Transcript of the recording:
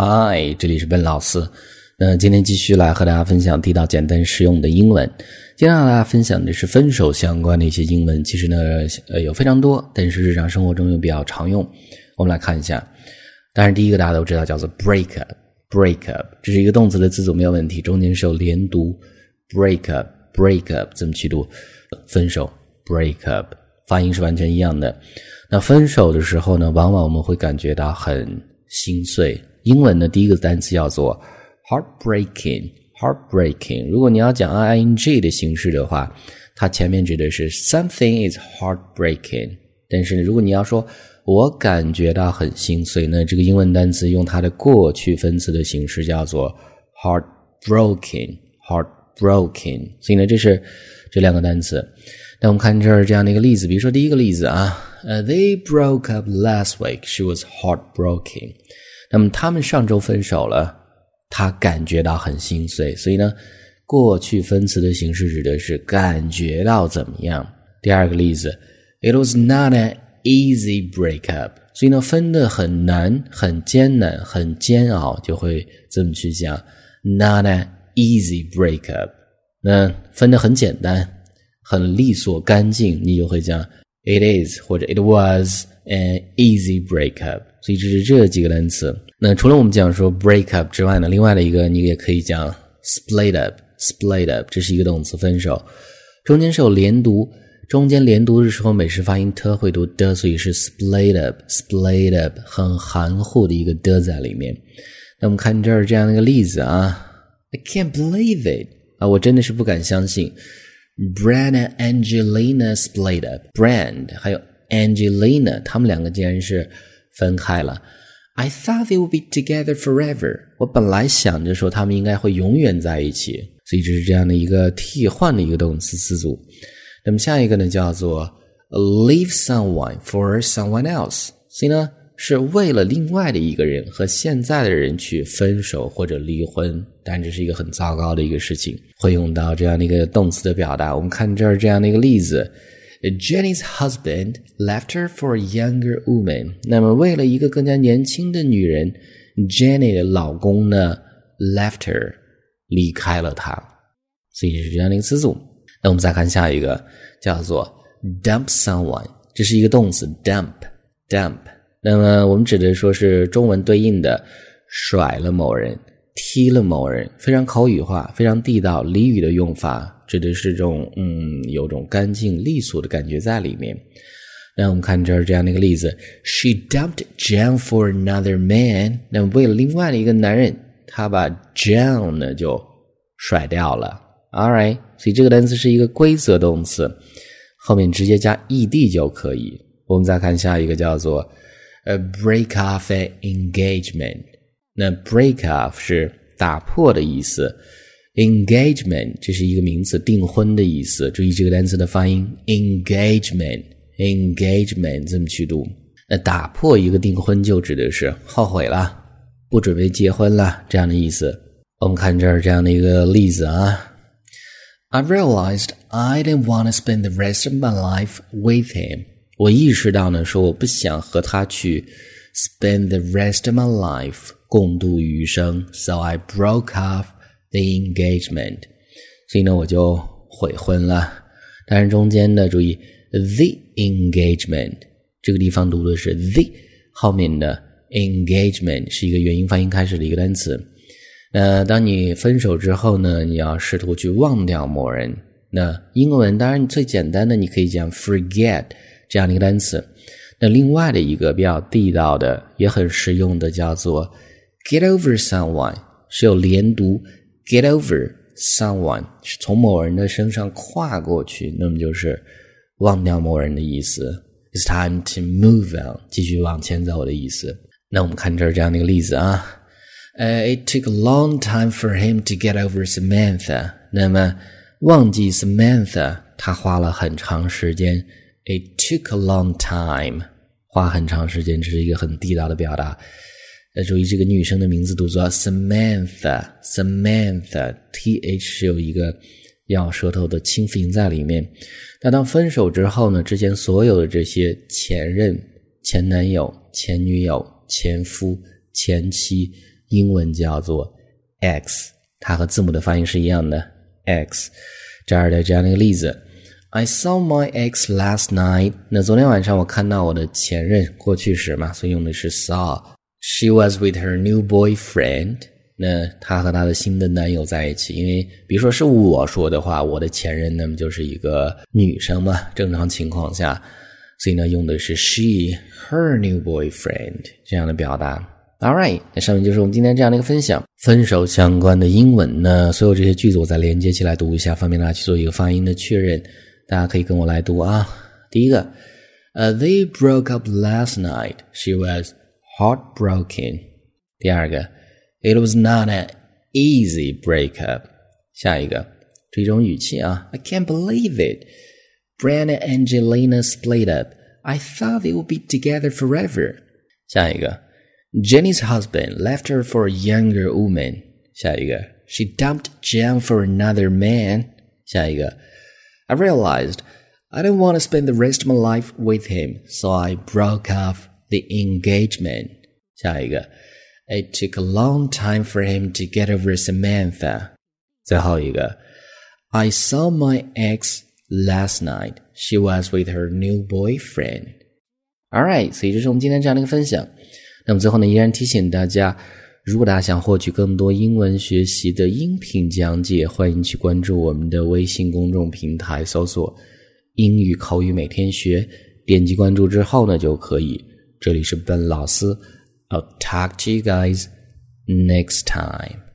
嗨，这里是笨老师。那今天继续来和大家分享地道、简单、实用的英文。今天和大家分享的是分手相关的一些英文。其实呢，呃，有非常多，但是日常生活中又比较常用。我们来看一下。当然，第一个大家都知道叫做 break up，break up，这是一个动词的词组没有问题，中间是有连读，break up，break up，怎么去读？分手，break up，发音是完全一样的。那分手的时候呢，往往我们会感觉到很心碎。英文的第一个单词叫做 heartbreaking，heartbreaking。如果你要讲 i n g 的形式的话，它前面指的是 something is heartbreaking。但是如果你要说我感觉到很心碎，那这个英文单词用它的过去分词的形式叫做 heartbroken，heartbroken。所以呢，这是这两个单词。那我们看这儿这样的一个例子，比如说第一个例子啊，呃，They broke up last week. She was heartbroken. 那么他们上周分手了，他感觉到很心碎。所以呢，过去分词的形式指的是感觉到怎么样。第二个例子，It was not an easy breakup。所以呢，分的很难、很艰难、很煎熬，就会这么去讲，not an easy breakup。那分的很简单、很利索、干净，你就会讲 It is 或者 It was an easy breakup。所以这是这几个单词。那除了我们讲说 break up 之外呢，另外的一个你也可以讲 split up，split up 这是一个动词，分手，中间是有连读，中间连读的时候美式发音 t 会读的，所以是 split up，split up 很含糊的一个的在里面。那我们看这儿这样的一个例子啊，I can't believe it 啊，我真的是不敢相信，Brand and Angelina split up，Brand 还有 Angelina 他们两个竟然是。分开了。I thought they would be together forever。我本来想着说他们应该会永远在一起，所以这是这样的一个替换的一个动词词组。那么下一个呢叫做 leave someone for someone else。所以呢是为了另外的一个人和现在的人去分手或者离婚，但这是一个很糟糕的一个事情，会用到这样的一个动词的表达。我们看这儿这样的一个例子。Jenny's husband left her for a younger woman。那么，为了一个更加年轻的女人，Jenny 的老公呢，left her，离开了她。所以是这样的一个词组。那我们再看下一个，叫做 dump someone，这是一个动词，dump，dump。那么我们指的说是中文对应的甩了某人。踢了某人，非常口语化，非常地道俚语的用法，指的是这种嗯，有种干净利索的感觉在里面。那我们看这儿这样的一个例子：She dumped John for another man。那为了另外的一个男人，她把 John 呢就甩掉了。All right，所以这个单词是一个规则动词，后面直接加 ed 就可以。我们再看下一个，叫做 a break off an engagement。那 break off 是打破的意思，engagement 这是一个名词，订婚的意思。注意这个单词的发音，engagement，engagement 这么去读。那打破一个订婚就指的是后悔了，不准备结婚了这样的意思。我们看这儿这样的一个例子啊，I realized I didn't want to spend the rest of my life with him。我意识到呢，说我不想和他去 spend the rest of my life。共度余生，so I broke off the engagement。所以呢，我就悔婚了。但是中间呢，注意 the engagement 这个地方读的是 the，后面的 engagement 是一个元音发音开始的一个单词。那当你分手之后呢，你要试图去忘掉某人。那英文当然最简单的，你可以讲 forget 这样的一个单词。那另外的一个比较地道的，也很实用的，叫做 Get over someone 是有连读，get over someone 是从某人的身上跨过去，那么就是忘掉某人的意思。It's time to move on，继续往前走的意思。那我们看这儿这样的一个例子啊，呃，It took a long time for him to get over Samantha。那么忘记 Samantha，他花了很长时间。It took a long time，花很长时间，这是一个很地道的表达。要注意这个女生的名字读作 Samantha，Samantha，T H 是有一个咬舌头的清辅音在里面。那当分手之后呢？之前所有的这些前任、前男友、前女友、前夫、前妻英文叫做 X，它和字母的发音是一样的 X。这儿的这样的一个例子，I saw my ex last night。那昨天晚上我看到我的前任，过去时嘛，所以用的是 saw。She was with her new boyfriend。那她和她的新的男友在一起，因为比如说是我说的话，我的前任那么就是一个女生嘛，正常情况下。所以呢，用的是 she her new boyfriend 这样的表达。All right，那上面就是我们今天这样的一个分享，分手相关的英文呢，所有这些句子我再连接起来读一下，方便大家去做一个发音的确认。大家可以跟我来读啊。第一个，呃，They broke up last night. She was heartbroken. 第二个，It was not an easy breakup. 下一个，这种语气啊，I can't believe it. Brand and Angelina split up. I thought they would be together forever. 下一个，Jenny's husband left her for a younger woman. 下一个，She dumped John for another man. 下一个，I realized I didn't want to spend the rest of my life with him, so I broke off the engagement. 下一个，It took a long time for him to get over Samantha. 最后一个，I saw my ex Last night, she was with her new boyfriend. All right，所以这是我们今天这样的一个分享。那么最后呢，依然提醒大家，如果大家想获取更多英文学习的音频讲解，欢迎去关注我们的微信公众平台，搜索“英语口语每天学”，点击关注之后呢，就可以。这里是本老师，I'll talk to you guys next time.